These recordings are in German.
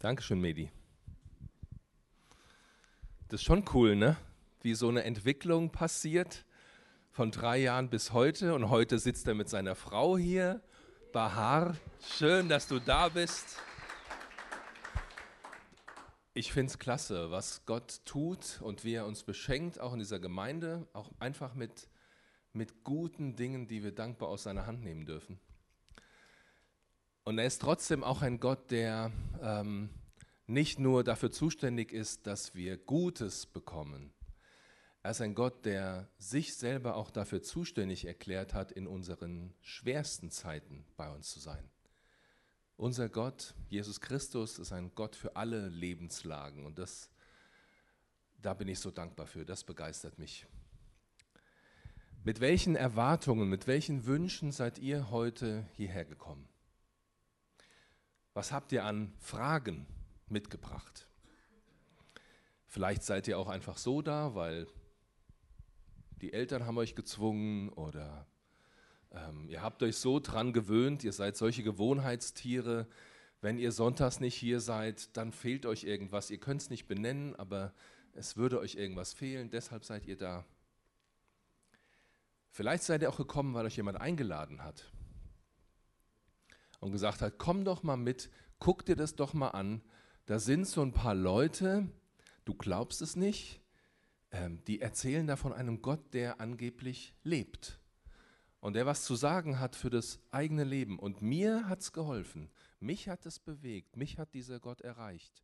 Dankeschön, Medi. Das ist schon cool, ne? Wie so eine Entwicklung passiert von drei Jahren bis heute. Und heute sitzt er mit seiner Frau hier. Bahar, schön, dass du da bist. Ich finde es klasse, was Gott tut und wie er uns beschenkt, auch in dieser Gemeinde, auch einfach mit, mit guten Dingen, die wir dankbar aus seiner Hand nehmen dürfen. Und er ist trotzdem auch ein Gott, der ähm, nicht nur dafür zuständig ist, dass wir Gutes bekommen. Er ist ein Gott, der sich selber auch dafür zuständig erklärt hat, in unseren schwersten Zeiten bei uns zu sein. Unser Gott, Jesus Christus, ist ein Gott für alle Lebenslagen und das, da bin ich so dankbar für, das begeistert mich. Mit welchen Erwartungen, mit welchen Wünschen seid ihr heute hierher gekommen? Was habt ihr an Fragen mitgebracht? Vielleicht seid ihr auch einfach so da, weil die Eltern haben euch gezwungen oder ähm, ihr habt euch so dran gewöhnt, ihr seid solche Gewohnheitstiere. Wenn ihr sonntags nicht hier seid, dann fehlt euch irgendwas. Ihr könnt es nicht benennen, aber es würde euch irgendwas fehlen, deshalb seid ihr da. Vielleicht seid ihr auch gekommen, weil euch jemand eingeladen hat und gesagt hat, komm doch mal mit, guck dir das doch mal an. Da sind so ein paar Leute, du glaubst es nicht, ähm, die erzählen da von einem Gott, der angeblich lebt und der was zu sagen hat für das eigene Leben. Und mir hat es geholfen, mich hat es bewegt, mich hat dieser Gott erreicht.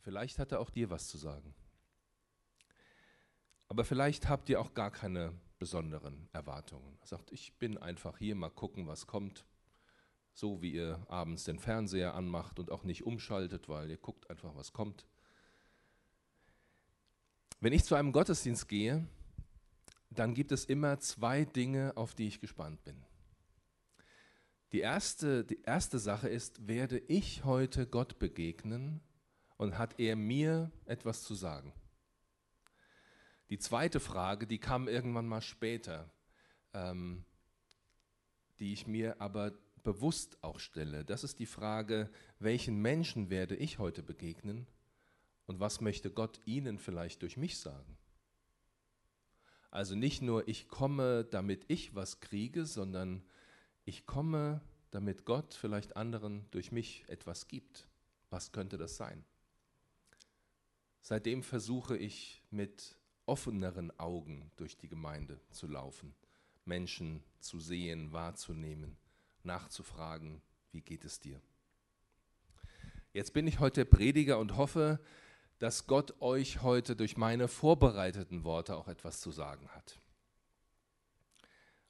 Vielleicht hat er auch dir was zu sagen. Aber vielleicht habt ihr auch gar keine besonderen Erwartungen. Er sagt, ich bin einfach hier, mal gucken, was kommt. So wie ihr abends den Fernseher anmacht und auch nicht umschaltet, weil ihr guckt einfach, was kommt. Wenn ich zu einem Gottesdienst gehe, dann gibt es immer zwei Dinge, auf die ich gespannt bin. Die erste, die erste Sache ist, werde ich heute Gott begegnen und hat er mir etwas zu sagen? Die zweite Frage, die kam irgendwann mal später, ähm, die ich mir aber bewusst auch stelle. Das ist die Frage, welchen Menschen werde ich heute begegnen und was möchte Gott ihnen vielleicht durch mich sagen? Also nicht nur ich komme, damit ich was kriege, sondern ich komme, damit Gott vielleicht anderen durch mich etwas gibt. Was könnte das sein? Seitdem versuche ich mit offeneren Augen durch die Gemeinde zu laufen, Menschen zu sehen, wahrzunehmen nachzufragen, wie geht es dir? Jetzt bin ich heute Prediger und hoffe, dass Gott euch heute durch meine vorbereiteten Worte auch etwas zu sagen hat.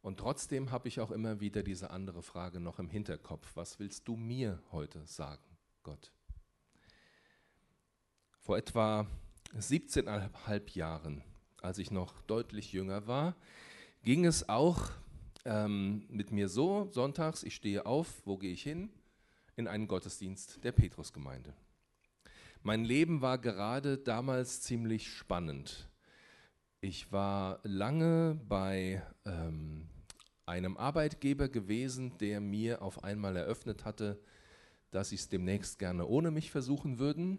Und trotzdem habe ich auch immer wieder diese andere Frage noch im Hinterkopf. Was willst du mir heute sagen, Gott? Vor etwa 17,5 Jahren, als ich noch deutlich jünger war, ging es auch ähm, mit mir so, sonntags, ich stehe auf, wo gehe ich hin? In einen Gottesdienst der Petrusgemeinde. Mein Leben war gerade damals ziemlich spannend. Ich war lange bei ähm, einem Arbeitgeber gewesen, der mir auf einmal eröffnet hatte, dass ich es demnächst gerne ohne mich versuchen würden.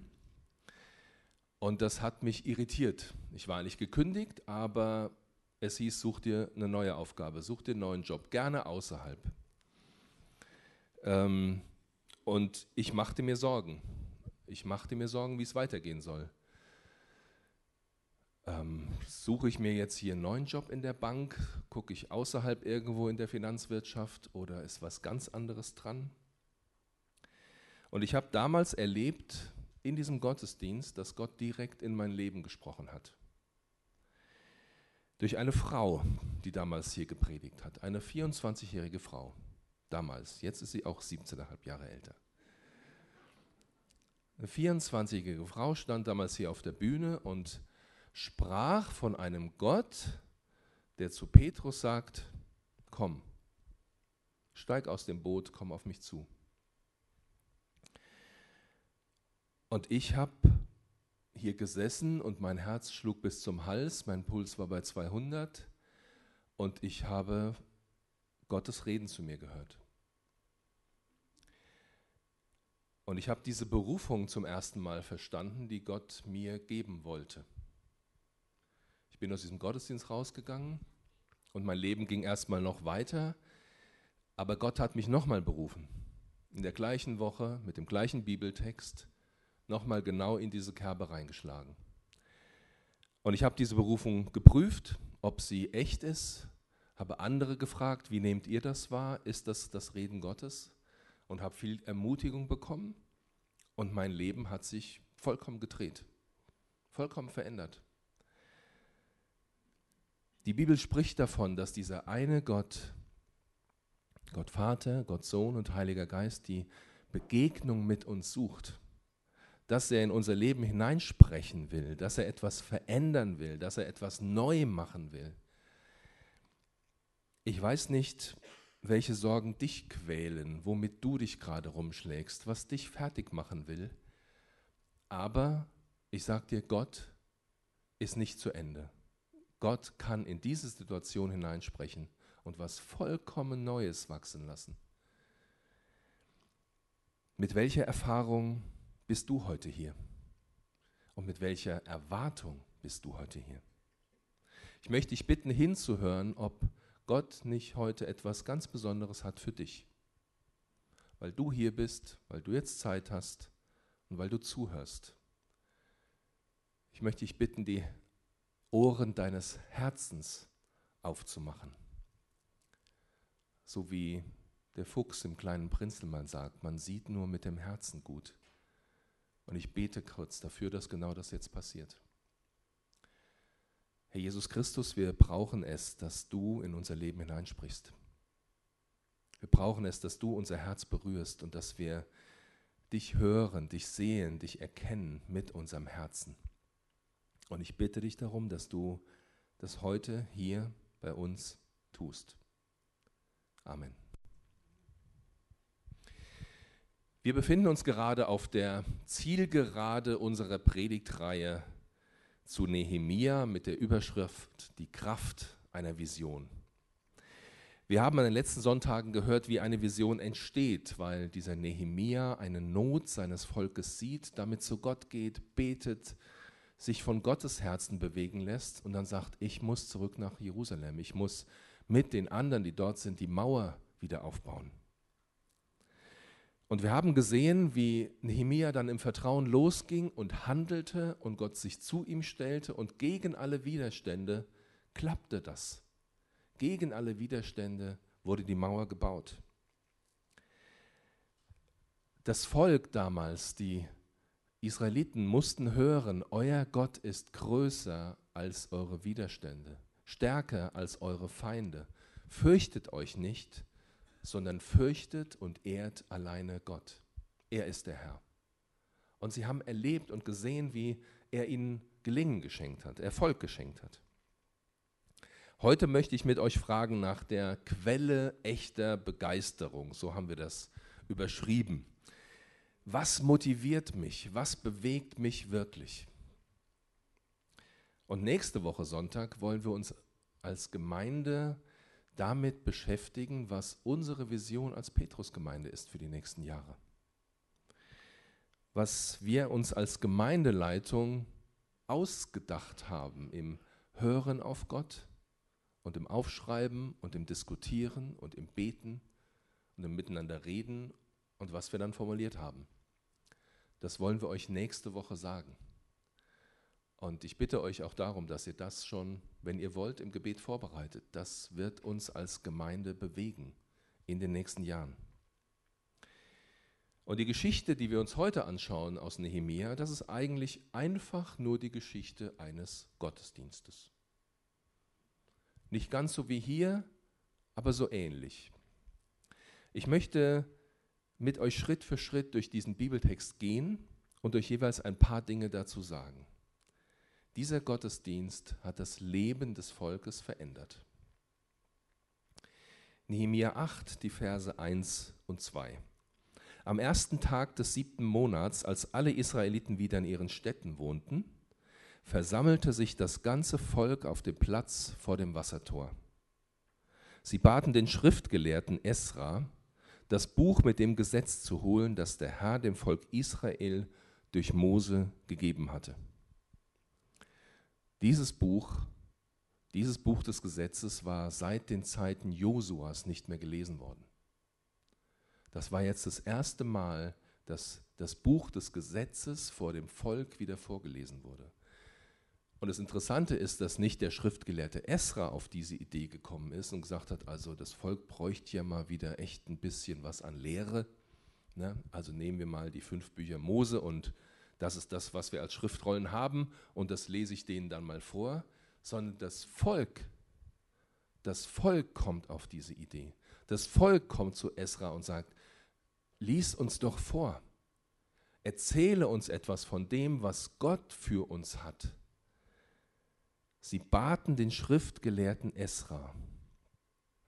Und das hat mich irritiert. Ich war nicht gekündigt, aber es hieß, such dir eine neue Aufgabe, such dir einen neuen Job, gerne außerhalb. Ähm, und ich machte mir Sorgen. Ich machte mir Sorgen, wie es weitergehen soll. Ähm, suche ich mir jetzt hier einen neuen Job in der Bank? Gucke ich außerhalb irgendwo in der Finanzwirtschaft oder ist was ganz anderes dran? Und ich habe damals erlebt in diesem Gottesdienst, dass Gott direkt in mein Leben gesprochen hat durch eine Frau, die damals hier gepredigt hat, eine 24-jährige Frau, damals, jetzt ist sie auch 17,5 Jahre älter. Eine 24-jährige Frau stand damals hier auf der Bühne und sprach von einem Gott, der zu Petrus sagt, komm, steig aus dem Boot, komm auf mich zu. Und ich habe hier gesessen und mein Herz schlug bis zum Hals, mein Puls war bei 200 und ich habe Gottes Reden zu mir gehört. Und ich habe diese Berufung zum ersten Mal verstanden, die Gott mir geben wollte. Ich bin aus diesem Gottesdienst rausgegangen und mein Leben ging erstmal noch weiter, aber Gott hat mich nochmal berufen. In der gleichen Woche mit dem gleichen Bibeltext nochmal genau in diese Kerbe reingeschlagen. Und ich habe diese Berufung geprüft, ob sie echt ist, habe andere gefragt, wie nehmt ihr das wahr? Ist das das Reden Gottes? Und habe viel Ermutigung bekommen und mein Leben hat sich vollkommen gedreht, vollkommen verändert. Die Bibel spricht davon, dass dieser eine Gott, Gott Vater, Gott Sohn und Heiliger Geist, die Begegnung mit uns sucht dass er in unser Leben hineinsprechen will, dass er etwas verändern will, dass er etwas neu machen will. Ich weiß nicht, welche Sorgen dich quälen, womit du dich gerade rumschlägst, was dich fertig machen will. Aber ich sage dir, Gott ist nicht zu Ende. Gott kann in diese Situation hineinsprechen und was vollkommen Neues wachsen lassen. Mit welcher Erfahrung bist du heute hier? Und mit welcher Erwartung bist du heute hier? Ich möchte dich bitten, hinzuhören, ob Gott nicht heute etwas ganz Besonderes hat für dich. Weil du hier bist, weil du jetzt Zeit hast und weil du zuhörst. Ich möchte dich bitten, die Ohren deines Herzens aufzumachen. So wie der Fuchs im kleinen Prinzelmann sagt, man sieht nur mit dem Herzen gut. Und ich bete kurz dafür, dass genau das jetzt passiert. Herr Jesus Christus, wir brauchen es, dass du in unser Leben hineinsprichst. Wir brauchen es, dass du unser Herz berührst und dass wir dich hören, dich sehen, dich erkennen mit unserem Herzen. Und ich bitte dich darum, dass du das heute hier bei uns tust. Amen. Wir befinden uns gerade auf der Zielgerade unserer Predigtreihe zu Nehemia mit der Überschrift Die Kraft einer Vision. Wir haben an den letzten Sonntagen gehört, wie eine Vision entsteht, weil dieser Nehemia eine Not seines Volkes sieht, damit zu Gott geht, betet, sich von Gottes Herzen bewegen lässt und dann sagt, ich muss zurück nach Jerusalem, ich muss mit den anderen, die dort sind, die Mauer wieder aufbauen. Und wir haben gesehen, wie Nehemia dann im Vertrauen losging und handelte und Gott sich zu ihm stellte und gegen alle Widerstände klappte das. Gegen alle Widerstände wurde die Mauer gebaut. Das Volk damals, die Israeliten, mussten hören, euer Gott ist größer als eure Widerstände, stärker als eure Feinde. Fürchtet euch nicht, sondern fürchtet und ehrt alleine Gott. Er ist der Herr. Und sie haben erlebt und gesehen, wie er ihnen Gelingen geschenkt hat, Erfolg geschenkt hat. Heute möchte ich mit euch fragen nach der Quelle echter Begeisterung, so haben wir das überschrieben. Was motiviert mich? Was bewegt mich wirklich? Und nächste Woche Sonntag wollen wir uns als Gemeinde damit beschäftigen, was unsere Vision als Petrusgemeinde ist für die nächsten Jahre. Was wir uns als Gemeindeleitung ausgedacht haben im Hören auf Gott und im Aufschreiben und im Diskutieren und im Beten und im Miteinander reden und was wir dann formuliert haben. Das wollen wir euch nächste Woche sagen. Und ich bitte euch auch darum, dass ihr das schon, wenn ihr wollt, im Gebet vorbereitet. Das wird uns als Gemeinde bewegen in den nächsten Jahren. Und die Geschichte, die wir uns heute anschauen aus Nehemia, das ist eigentlich einfach nur die Geschichte eines Gottesdienstes. Nicht ganz so wie hier, aber so ähnlich. Ich möchte mit euch Schritt für Schritt durch diesen Bibeltext gehen und euch jeweils ein paar Dinge dazu sagen. Dieser Gottesdienst hat das Leben des Volkes verändert. Nehemia 8, die Verse 1 und 2. Am ersten Tag des siebten Monats, als alle Israeliten wieder in ihren Städten wohnten, versammelte sich das ganze Volk auf dem Platz vor dem Wassertor. Sie baten den Schriftgelehrten Esra, das Buch mit dem Gesetz zu holen, das der Herr dem Volk Israel durch Mose gegeben hatte. Dieses Buch, dieses Buch des Gesetzes war seit den Zeiten Josuas nicht mehr gelesen worden. Das war jetzt das erste Mal, dass das Buch des Gesetzes vor dem Volk wieder vorgelesen wurde. Und das Interessante ist, dass nicht der Schriftgelehrte Esra auf diese Idee gekommen ist und gesagt hat, also das Volk bräuchte ja mal wieder echt ein bisschen was an Lehre. Ne? Also nehmen wir mal die fünf Bücher Mose und das ist das, was wir als Schriftrollen haben und das lese ich denen dann mal vor, sondern das Volk, das Volk kommt auf diese Idee. Das Volk kommt zu Esra und sagt, lies uns doch vor. Erzähle uns etwas von dem, was Gott für uns hat. Sie baten den Schriftgelehrten Esra.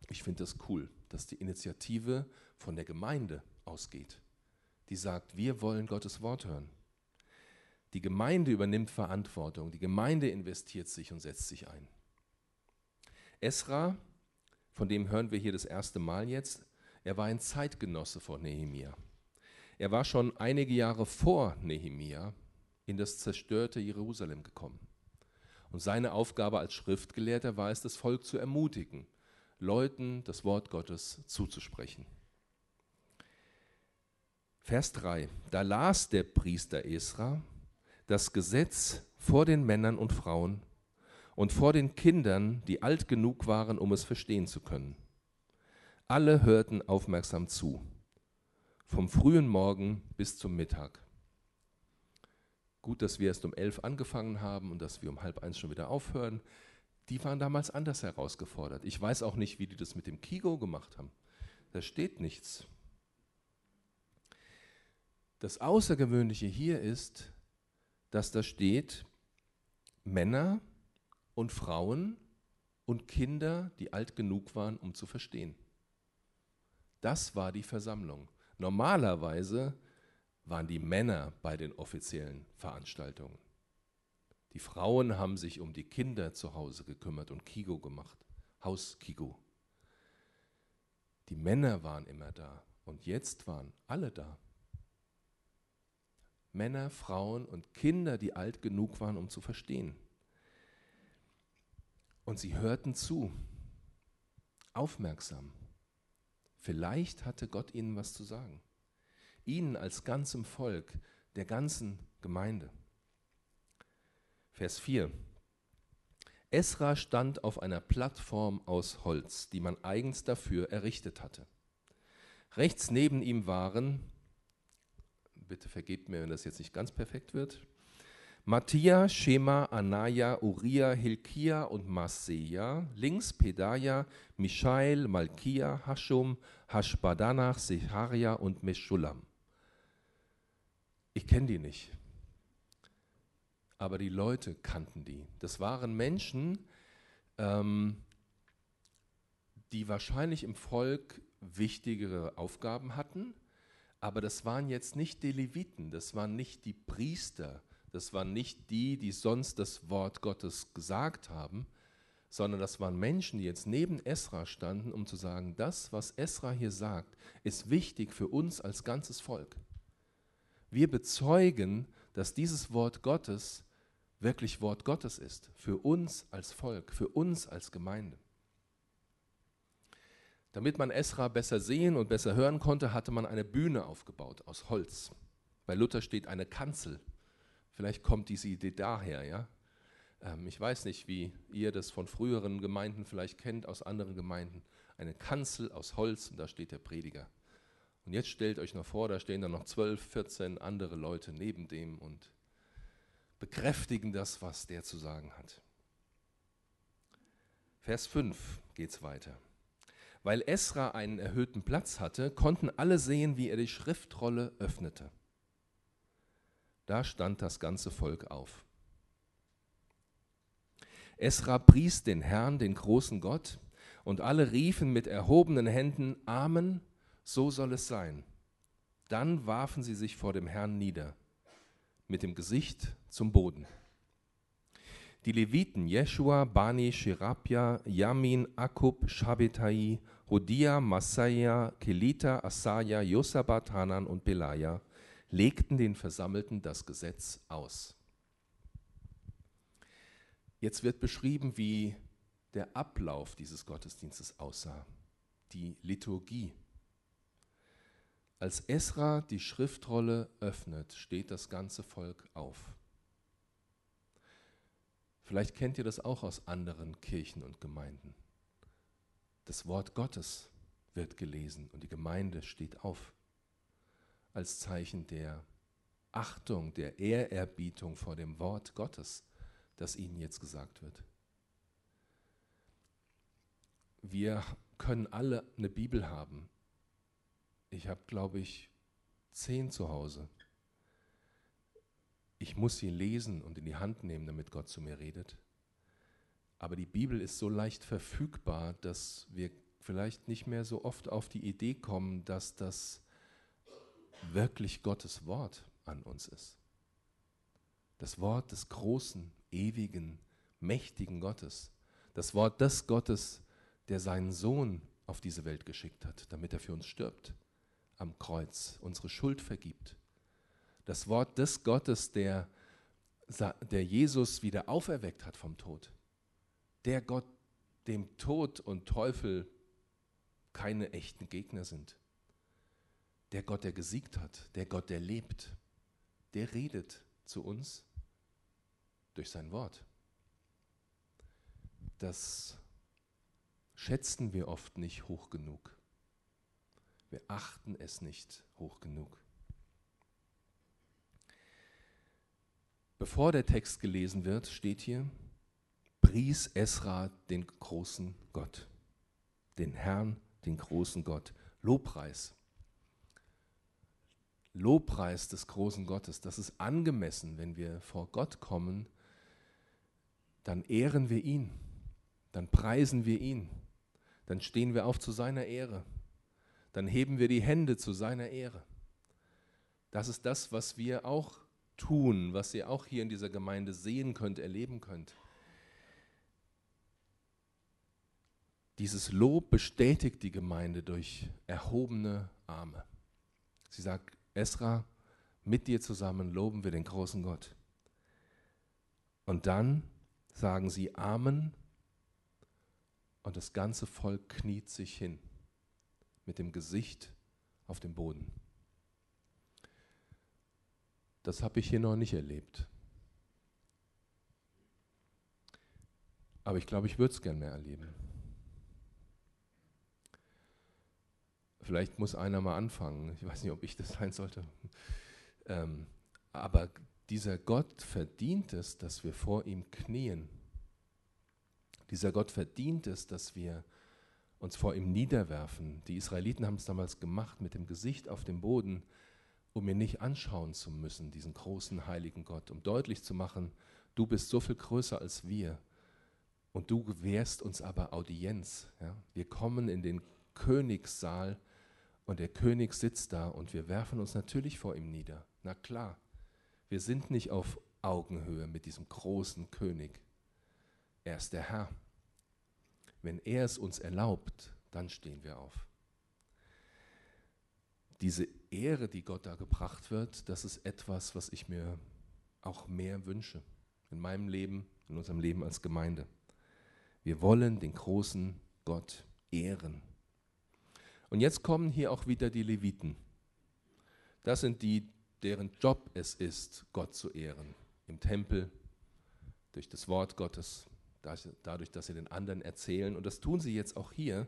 Ich finde das cool, dass die Initiative von der Gemeinde ausgeht, die sagt, wir wollen Gottes Wort hören. Die Gemeinde übernimmt Verantwortung, die Gemeinde investiert sich und setzt sich ein. Esra, von dem hören wir hier das erste Mal jetzt, er war ein Zeitgenosse von Nehemia. Er war schon einige Jahre vor Nehemia in das zerstörte Jerusalem gekommen. Und seine Aufgabe als Schriftgelehrter war es, das Volk zu ermutigen, Leuten das Wort Gottes zuzusprechen. Vers 3. Da las der Priester Esra das Gesetz vor den Männern und Frauen und vor den Kindern, die alt genug waren, um es verstehen zu können. Alle hörten aufmerksam zu, vom frühen Morgen bis zum Mittag. Gut, dass wir erst um elf angefangen haben und dass wir um halb eins schon wieder aufhören. Die waren damals anders herausgefordert. Ich weiß auch nicht, wie die das mit dem Kigo gemacht haben. Da steht nichts. Das Außergewöhnliche hier ist, dass da steht, Männer und Frauen und Kinder, die alt genug waren, um zu verstehen. Das war die Versammlung. Normalerweise waren die Männer bei den offiziellen Veranstaltungen. Die Frauen haben sich um die Kinder zu Hause gekümmert und Kigo gemacht, Hauskigo. Die Männer waren immer da und jetzt waren alle da. Männer, Frauen und Kinder, die alt genug waren, um zu verstehen. Und sie hörten zu, aufmerksam. Vielleicht hatte Gott ihnen was zu sagen ihnen als ganzem Volk, der ganzen Gemeinde. Vers 4. Esra stand auf einer Plattform aus Holz, die man eigens dafür errichtet hatte. Rechts neben ihm waren, bitte vergebt mir, wenn das jetzt nicht ganz perfekt wird, Mattia, Shema, Anaya, Uriah, Hilkia und Maseja, links Pedaja, Mishael, Malkia, Hashum, Hashbadanach, Secharia und Meschulam. Ich kenne die nicht. Aber die Leute kannten die. Das waren Menschen, ähm, die wahrscheinlich im Volk wichtigere Aufgaben hatten, aber das waren jetzt nicht die Leviten, das waren nicht die Priester, das waren nicht die, die sonst das Wort Gottes gesagt haben, sondern das waren Menschen, die jetzt neben Esra standen, um zu sagen, das, was Esra hier sagt, ist wichtig für uns als ganzes Volk. Wir bezeugen, dass dieses Wort Gottes wirklich Wort Gottes ist, für uns als Volk, für uns als Gemeinde. Damit man Esra besser sehen und besser hören konnte, hatte man eine Bühne aufgebaut aus Holz. Bei Luther steht eine Kanzel. Vielleicht kommt diese Idee daher, ja. Ähm, ich weiß nicht, wie ihr das von früheren Gemeinden vielleicht kennt, aus anderen Gemeinden. Eine Kanzel aus Holz und da steht der Prediger. Und jetzt stellt euch noch vor, da stehen dann noch 12, 14 andere Leute neben dem und bekräftigen das, was der zu sagen hat. Vers 5 geht es weiter. Weil Esra einen erhöhten Platz hatte, konnten alle sehen, wie er die Schriftrolle öffnete. Da stand das ganze Volk auf. Esra pries den Herrn, den großen Gott, und alle riefen mit erhobenen Händen Amen so soll es sein. Dann warfen sie sich vor dem Herrn nieder, mit dem Gesicht zum Boden. Die Leviten Jeshua, Bani, Sherabia, Yamin, Akub, Shabbetai, Hodia, Masaya, Kelita, Asaya, Josabat, Hanan und Belaja legten den Versammelten das Gesetz aus. Jetzt wird beschrieben, wie der Ablauf dieses Gottesdienstes aussah, die Liturgie. Als Esra die Schriftrolle öffnet, steht das ganze Volk auf. Vielleicht kennt ihr das auch aus anderen Kirchen und Gemeinden. Das Wort Gottes wird gelesen und die Gemeinde steht auf als Zeichen der Achtung, der Ehrerbietung vor dem Wort Gottes, das ihnen jetzt gesagt wird. Wir können alle eine Bibel haben. Ich habe, glaube ich, zehn zu Hause. Ich muss sie lesen und in die Hand nehmen, damit Gott zu mir redet. Aber die Bibel ist so leicht verfügbar, dass wir vielleicht nicht mehr so oft auf die Idee kommen, dass das wirklich Gottes Wort an uns ist. Das Wort des großen, ewigen, mächtigen Gottes. Das Wort des Gottes, der seinen Sohn auf diese Welt geschickt hat, damit er für uns stirbt am Kreuz, unsere Schuld vergibt. Das Wort des Gottes, der, der Jesus wieder auferweckt hat vom Tod. Der Gott, dem Tod und Teufel keine echten Gegner sind. Der Gott, der gesiegt hat, der Gott, der lebt, der redet zu uns durch sein Wort. Das schätzen wir oft nicht hoch genug. Wir achten es nicht hoch genug. Bevor der Text gelesen wird, steht hier, pries Esra den großen Gott, den Herrn, den großen Gott. Lobpreis. Lobpreis des großen Gottes, das ist angemessen, wenn wir vor Gott kommen, dann ehren wir ihn, dann preisen wir ihn, dann stehen wir auf zu seiner Ehre dann heben wir die Hände zu seiner Ehre. Das ist das, was wir auch tun, was ihr auch hier in dieser Gemeinde sehen könnt, erleben könnt. Dieses Lob bestätigt die Gemeinde durch erhobene Arme. Sie sagt, Esra, mit dir zusammen loben wir den großen Gott. Und dann sagen sie Amen und das ganze Volk kniet sich hin mit dem Gesicht auf dem Boden. Das habe ich hier noch nicht erlebt. Aber ich glaube, ich würde es gern mehr erleben. Vielleicht muss einer mal anfangen. Ich weiß nicht, ob ich das sein sollte. Ähm, aber dieser Gott verdient es, dass wir vor ihm knien. Dieser Gott verdient es, dass wir uns vor ihm niederwerfen. Die Israeliten haben es damals gemacht mit dem Gesicht auf dem Boden, um ihn nicht anschauen zu müssen, diesen großen heiligen Gott, um deutlich zu machen, du bist so viel größer als wir und du gewährst uns aber Audienz. Ja? Wir kommen in den Königssaal und der König sitzt da und wir werfen uns natürlich vor ihm nieder. Na klar, wir sind nicht auf Augenhöhe mit diesem großen König. Er ist der Herr. Wenn er es uns erlaubt, dann stehen wir auf. Diese Ehre, die Gott da gebracht wird, das ist etwas, was ich mir auch mehr wünsche in meinem Leben, in unserem Leben als Gemeinde. Wir wollen den großen Gott ehren. Und jetzt kommen hier auch wieder die Leviten. Das sind die, deren Job es ist, Gott zu ehren. Im Tempel, durch das Wort Gottes, dadurch, dass sie den anderen erzählen. Und das tun sie jetzt auch hier.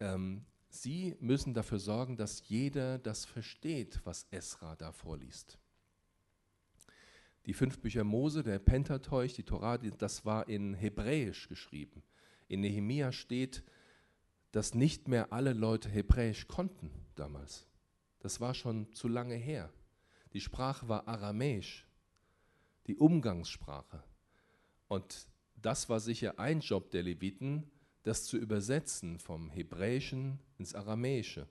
Ähm, sie müssen dafür sorgen, dass jeder das versteht, was Esra da vorliest. Die fünf Bücher Mose, der Pentateuch, die Torah, das war in Hebräisch geschrieben. In Nehemia steht, dass nicht mehr alle Leute Hebräisch konnten damals. Das war schon zu lange her. Die Sprache war Aramäisch, die Umgangssprache. Und das war sicher ein Job der Leviten, das zu übersetzen vom Hebräischen ins Aramäische.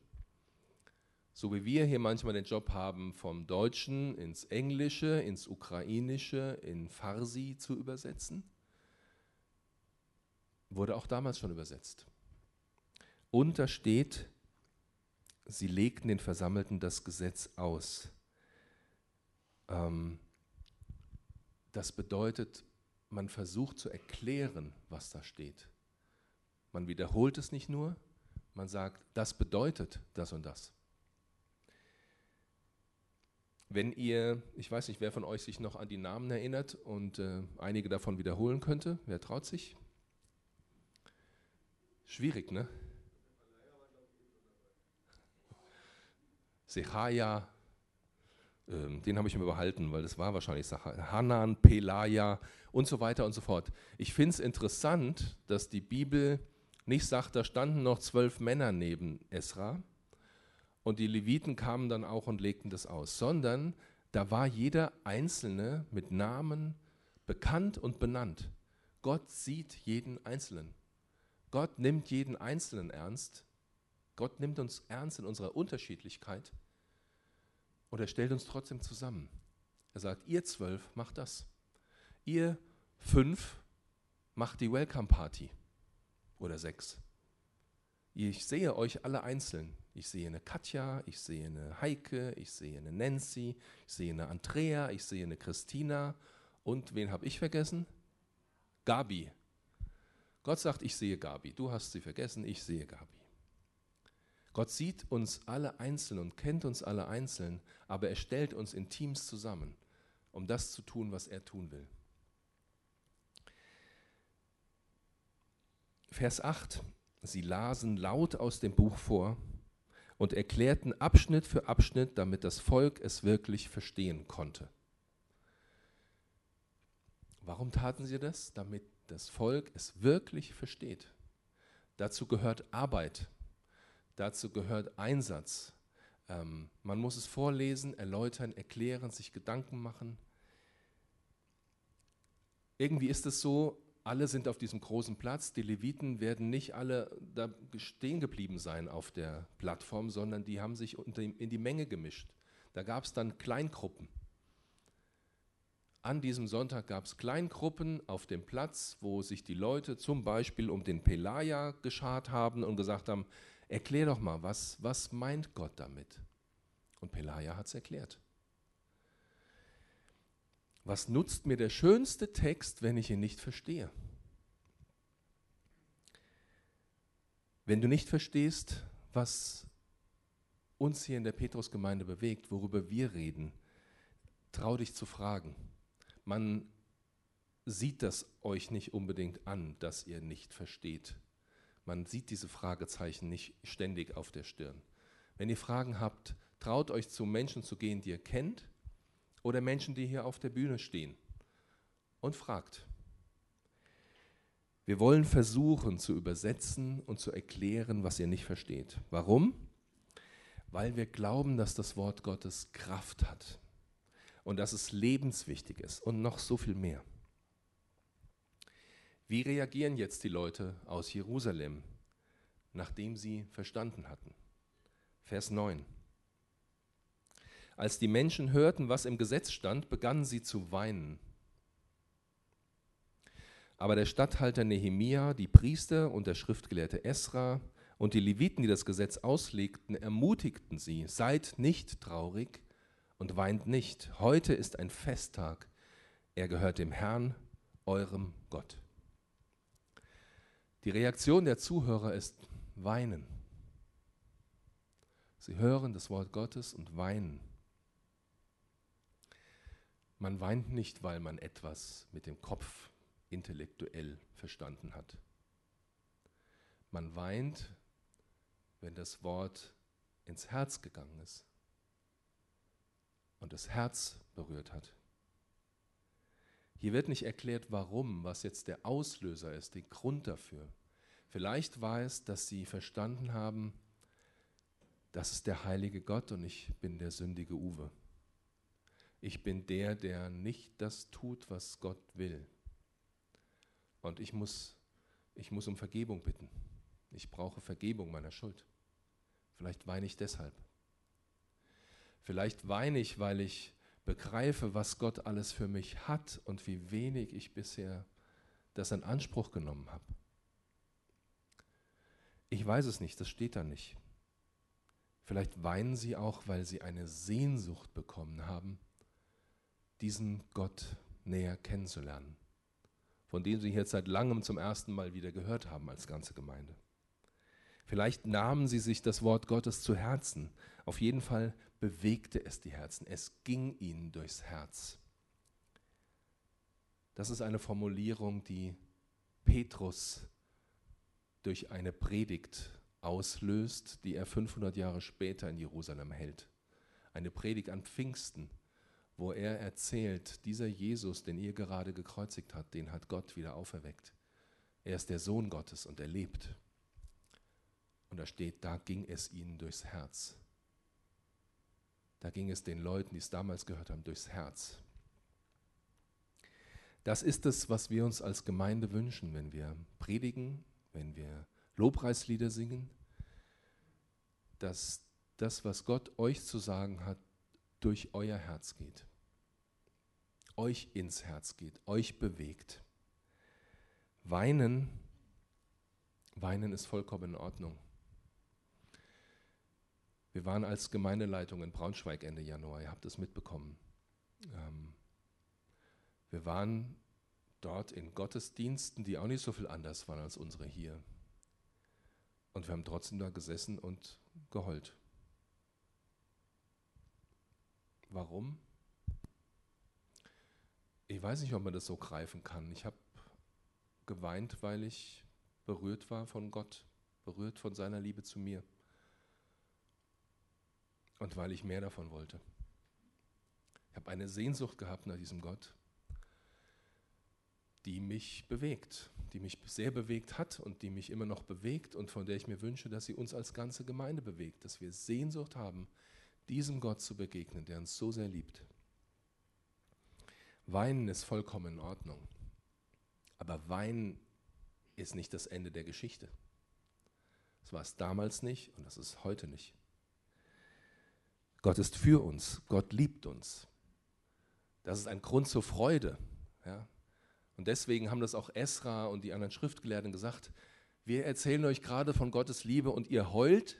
So wie wir hier manchmal den Job haben, vom Deutschen ins Englische, ins Ukrainische, in Farsi zu übersetzen, wurde auch damals schon übersetzt. Und da steht, sie legten den Versammelten das Gesetz aus. Ähm, das bedeutet, man versucht zu erklären, was da steht. Man wiederholt es nicht nur, man sagt, das bedeutet das und das. Wenn ihr, ich weiß nicht, wer von euch sich noch an die Namen erinnert und äh, einige davon wiederholen könnte, wer traut sich? Schwierig, ne? Sechaja, ähm, den habe ich mir behalten, weil das war wahrscheinlich Sache. Hanan, Pelaja und so weiter und so fort. Ich finde es interessant, dass die Bibel nicht sagt, da standen noch zwölf Männer neben Esra und die Leviten kamen dann auch und legten das aus, sondern da war jeder Einzelne mit Namen bekannt und benannt. Gott sieht jeden Einzelnen. Gott nimmt jeden Einzelnen ernst. Gott nimmt uns ernst in unserer Unterschiedlichkeit und er stellt uns trotzdem zusammen. Er sagt, ihr zwölf macht das. Ihr fünf macht die Welcome Party. Oder sechs. Ich sehe euch alle einzeln. Ich sehe eine Katja, ich sehe eine Heike, ich sehe eine Nancy, ich sehe eine Andrea, ich sehe eine Christina. Und wen habe ich vergessen? Gabi. Gott sagt, ich sehe Gabi. Du hast sie vergessen, ich sehe Gabi. Gott sieht uns alle einzeln und kennt uns alle einzeln, aber er stellt uns in Teams zusammen, um das zu tun, was er tun will. Vers 8. Sie lasen laut aus dem Buch vor und erklärten Abschnitt für Abschnitt, damit das Volk es wirklich verstehen konnte. Warum taten sie das? Damit das Volk es wirklich versteht. Dazu gehört Arbeit, Dazu gehört Einsatz. Ähm, man muss es vorlesen, erläutern, erklären, sich Gedanken machen. Irgendwie ist es so, alle sind auf diesem großen Platz. Die Leviten werden nicht alle da stehen geblieben sein auf der Plattform, sondern die haben sich in die Menge gemischt. Da gab es dann Kleingruppen. An diesem Sonntag gab es Kleingruppen auf dem Platz, wo sich die Leute zum Beispiel um den Pelaja geschart haben und gesagt haben, erklär doch mal, was, was meint Gott damit? Und Pelaja hat es erklärt. Was nutzt mir der schönste Text, wenn ich ihn nicht verstehe? Wenn du nicht verstehst, was uns hier in der Petrusgemeinde bewegt, worüber wir reden, trau dich zu fragen. Man sieht das euch nicht unbedingt an, dass ihr nicht versteht, man sieht diese Fragezeichen nicht ständig auf der Stirn. Wenn ihr Fragen habt, traut euch zu Menschen zu gehen, die ihr kennt oder Menschen, die hier auf der Bühne stehen und fragt. Wir wollen versuchen zu übersetzen und zu erklären, was ihr nicht versteht. Warum? Weil wir glauben, dass das Wort Gottes Kraft hat und dass es lebenswichtig ist und noch so viel mehr. Wie reagieren jetzt die Leute aus Jerusalem, nachdem sie verstanden hatten? Vers 9. Als die Menschen hörten, was im Gesetz stand, begannen sie zu weinen. Aber der Statthalter Nehemia, die Priester und der Schriftgelehrte Esra und die Leviten, die das Gesetz auslegten, ermutigten sie, seid nicht traurig und weint nicht. Heute ist ein Festtag. Er gehört dem Herrn, eurem Gott. Die Reaktion der Zuhörer ist weinen. Sie hören das Wort Gottes und weinen. Man weint nicht, weil man etwas mit dem Kopf intellektuell verstanden hat. Man weint, wenn das Wort ins Herz gegangen ist und das Herz berührt hat. Hier wird nicht erklärt, warum, was jetzt der Auslöser ist, der Grund dafür. Vielleicht war es, dass sie verstanden haben, das ist der heilige Gott und ich bin der sündige Uwe. Ich bin der, der nicht das tut, was Gott will. Und ich muss, ich muss um Vergebung bitten. Ich brauche Vergebung meiner Schuld. Vielleicht weine ich deshalb. Vielleicht weine ich, weil ich begreife, was Gott alles für mich hat und wie wenig ich bisher das in Anspruch genommen habe. Ich weiß es nicht, das steht da nicht. Vielleicht weinen sie auch, weil sie eine Sehnsucht bekommen haben, diesen Gott näher kennenzulernen, von dem sie jetzt seit langem zum ersten Mal wieder gehört haben als ganze Gemeinde. Vielleicht nahmen sie sich das Wort Gottes zu Herzen. Auf jeden Fall bewegte es die Herzen. Es ging ihnen durchs Herz. Das ist eine Formulierung, die Petrus durch eine Predigt auslöst, die er 500 Jahre später in Jerusalem hält. Eine Predigt an Pfingsten, wo er erzählt, dieser Jesus, den ihr gerade gekreuzigt habt, den hat Gott wieder auferweckt. Er ist der Sohn Gottes und er lebt. Und da steht, da ging es ihnen durchs Herz. Da ging es den Leuten, die es damals gehört haben, durchs Herz. Das ist es, was wir uns als Gemeinde wünschen, wenn wir predigen, wenn wir Lobpreislieder singen, dass das, was Gott euch zu sagen hat, durch euer Herz geht, euch ins Herz geht, euch bewegt. Weinen, weinen ist vollkommen in Ordnung. Wir waren als Gemeindeleitung in Braunschweig Ende Januar, ihr habt es mitbekommen. Ähm, wir waren dort in Gottesdiensten, die auch nicht so viel anders waren als unsere hier. Und wir haben trotzdem da gesessen und geheult. Warum? Ich weiß nicht, ob man das so greifen kann. Ich habe geweint, weil ich berührt war von Gott, berührt von seiner Liebe zu mir und weil ich mehr davon wollte. Ich habe eine Sehnsucht gehabt nach diesem Gott, die mich bewegt, die mich sehr bewegt hat und die mich immer noch bewegt und von der ich mir wünsche, dass sie uns als ganze Gemeinde bewegt, dass wir Sehnsucht haben, diesem Gott zu begegnen, der uns so sehr liebt. Weinen ist vollkommen in Ordnung, aber Weinen ist nicht das Ende der Geschichte. Das war es damals nicht und das ist heute nicht. Gott ist für uns, Gott liebt uns. Das ist ein Grund zur Freude. Ja? Und deswegen haben das auch Esra und die anderen Schriftgelehrten gesagt, wir erzählen euch gerade von Gottes Liebe und ihr heult.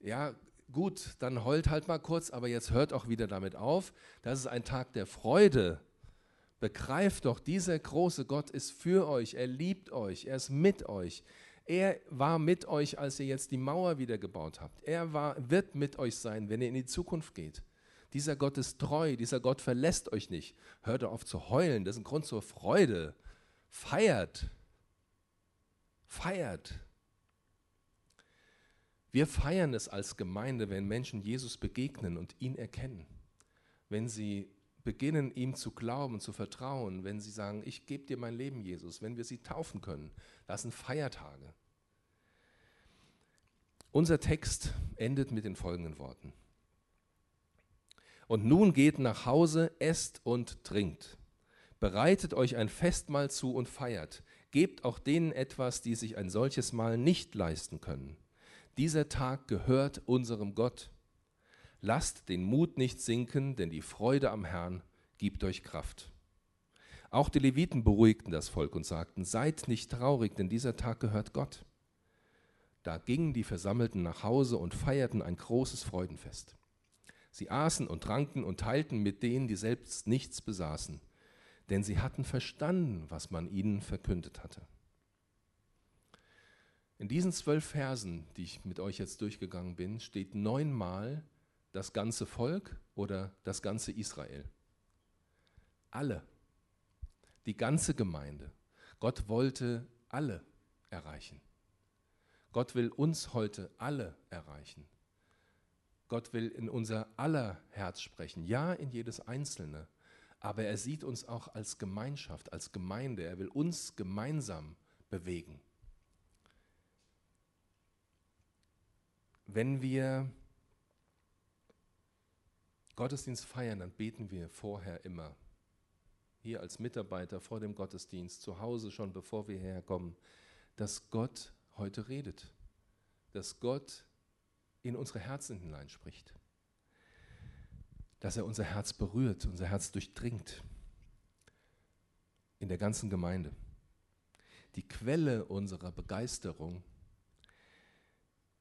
Ja, gut, dann heult halt mal kurz, aber jetzt hört auch wieder damit auf. Das ist ein Tag der Freude. Begreift doch, dieser große Gott ist für euch, er liebt euch, er ist mit euch. Er war mit euch, als ihr jetzt die Mauer wieder gebaut habt. Er war, wird mit euch sein, wenn ihr in die Zukunft geht. Dieser Gott ist treu, dieser Gott verlässt euch nicht. Hört auf zu heulen, das ist ein Grund zur Freude. Feiert. Feiert. Wir feiern es als Gemeinde, wenn Menschen Jesus begegnen und ihn erkennen. Wenn sie beginnen, ihm zu glauben, zu vertrauen, wenn sie sagen, ich gebe dir mein Leben, Jesus, wenn wir sie taufen können, das sind Feiertage. Unser Text endet mit den folgenden Worten. Und nun geht nach Hause, esst und trinkt. Bereitet euch ein Festmahl zu und feiert. Gebt auch denen etwas, die sich ein solches Mahl nicht leisten können. Dieser Tag gehört unserem Gott. Lasst den Mut nicht sinken, denn die Freude am Herrn gibt euch Kraft. Auch die Leviten beruhigten das Volk und sagten, seid nicht traurig, denn dieser Tag gehört Gott. Da gingen die Versammelten nach Hause und feierten ein großes Freudenfest. Sie aßen und tranken und teilten mit denen, die selbst nichts besaßen, denn sie hatten verstanden, was man ihnen verkündet hatte. In diesen zwölf Versen, die ich mit euch jetzt durchgegangen bin, steht neunmal das ganze Volk oder das ganze Israel. Alle, die ganze Gemeinde. Gott wollte alle erreichen. Gott will uns heute alle erreichen. Gott will in unser aller Herz sprechen, ja in jedes Einzelne, aber er sieht uns auch als Gemeinschaft, als Gemeinde. Er will uns gemeinsam bewegen. Wenn wir Gottesdienst feiern, dann beten wir vorher immer. Hier als Mitarbeiter vor dem Gottesdienst, zu Hause schon, bevor wir herkommen, dass Gott heute redet. Dass Gott in unsere Herzen hineinspricht. Dass er unser Herz berührt, unser Herz durchdringt. In der ganzen Gemeinde. Die Quelle unserer Begeisterung,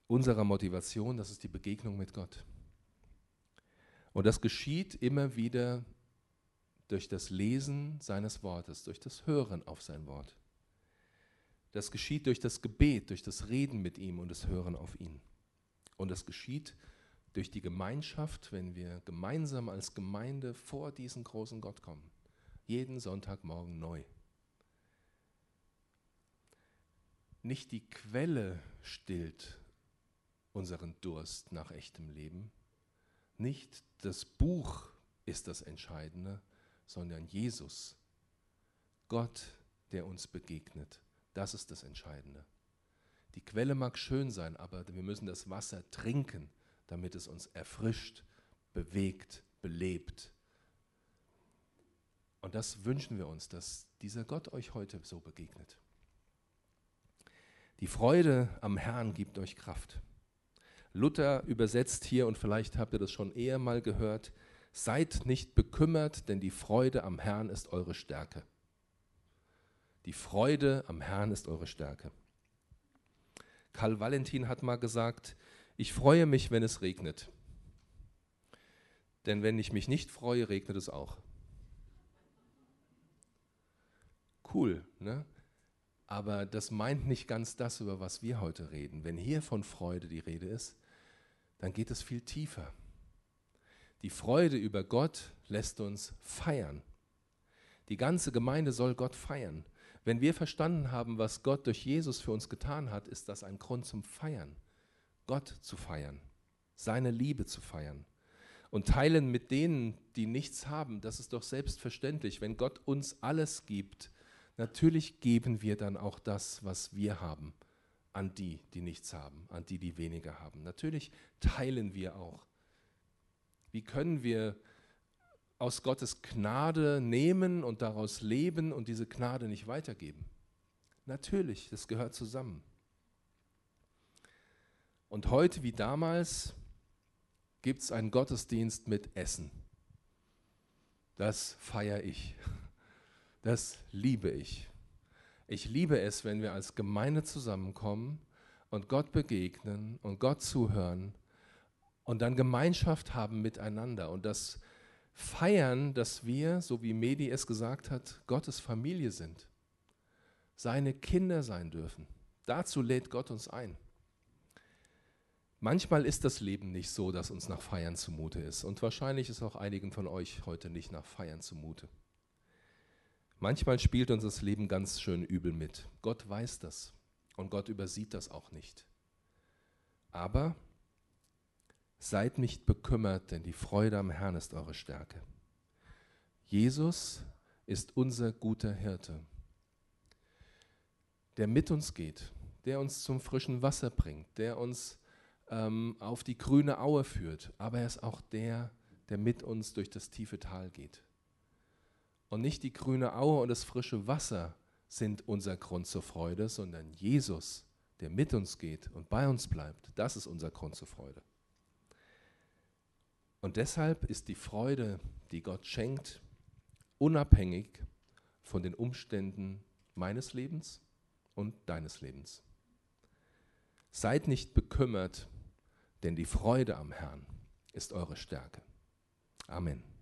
unserer Motivation, das ist die Begegnung mit Gott. Und das geschieht immer wieder durch das Lesen seines Wortes, durch das Hören auf sein Wort. Das geschieht durch das Gebet, durch das Reden mit ihm und das Hören auf ihn. Und das geschieht durch die Gemeinschaft, wenn wir gemeinsam als Gemeinde vor diesen großen Gott kommen. Jeden Sonntagmorgen neu. Nicht die Quelle stillt unseren Durst nach echtem Leben. Nicht das Buch ist das Entscheidende, sondern Jesus, Gott, der uns begegnet. Das ist das Entscheidende. Die Quelle mag schön sein, aber wir müssen das Wasser trinken, damit es uns erfrischt, bewegt, belebt. Und das wünschen wir uns, dass dieser Gott euch heute so begegnet. Die Freude am Herrn gibt euch Kraft. Luther übersetzt hier, und vielleicht habt ihr das schon eher mal gehört, Seid nicht bekümmert, denn die Freude am Herrn ist eure Stärke. Die Freude am Herrn ist eure Stärke. Karl Valentin hat mal gesagt, ich freue mich, wenn es regnet. Denn wenn ich mich nicht freue, regnet es auch. Cool, ne? Aber das meint nicht ganz das, über was wir heute reden. Wenn hier von Freude die Rede ist, dann geht es viel tiefer. Die Freude über Gott lässt uns feiern. Die ganze Gemeinde soll Gott feiern. Wenn wir verstanden haben, was Gott durch Jesus für uns getan hat, ist das ein Grund zum Feiern. Gott zu feiern, seine Liebe zu feiern. Und teilen mit denen, die nichts haben, das ist doch selbstverständlich. Wenn Gott uns alles gibt, natürlich geben wir dann auch das, was wir haben, an die, die nichts haben, an die, die weniger haben. Natürlich teilen wir auch. Wie können wir aus Gottes Gnade nehmen und daraus leben und diese Gnade nicht weitergeben? Natürlich, das gehört zusammen. Und heute wie damals gibt es einen Gottesdienst mit Essen. Das feiere ich. Das liebe ich. Ich liebe es, wenn wir als Gemeinde zusammenkommen und Gott begegnen und Gott zuhören und dann Gemeinschaft haben miteinander und das feiern, dass wir, so wie Medi es gesagt hat, Gottes Familie sind, seine Kinder sein dürfen. Dazu lädt Gott uns ein. Manchmal ist das Leben nicht so, dass uns nach Feiern zumute ist. Und wahrscheinlich ist auch einigen von euch heute nicht nach Feiern zumute. Manchmal spielt uns das Leben ganz schön übel mit. Gott weiß das und Gott übersieht das auch nicht. Aber Seid nicht bekümmert, denn die Freude am Herrn ist eure Stärke. Jesus ist unser guter Hirte, der mit uns geht, der uns zum frischen Wasser bringt, der uns ähm, auf die grüne Aue führt, aber er ist auch der, der mit uns durch das tiefe Tal geht. Und nicht die grüne Aue und das frische Wasser sind unser Grund zur Freude, sondern Jesus, der mit uns geht und bei uns bleibt, das ist unser Grund zur Freude. Und deshalb ist die Freude, die Gott schenkt, unabhängig von den Umständen meines Lebens und deines Lebens. Seid nicht bekümmert, denn die Freude am Herrn ist eure Stärke. Amen.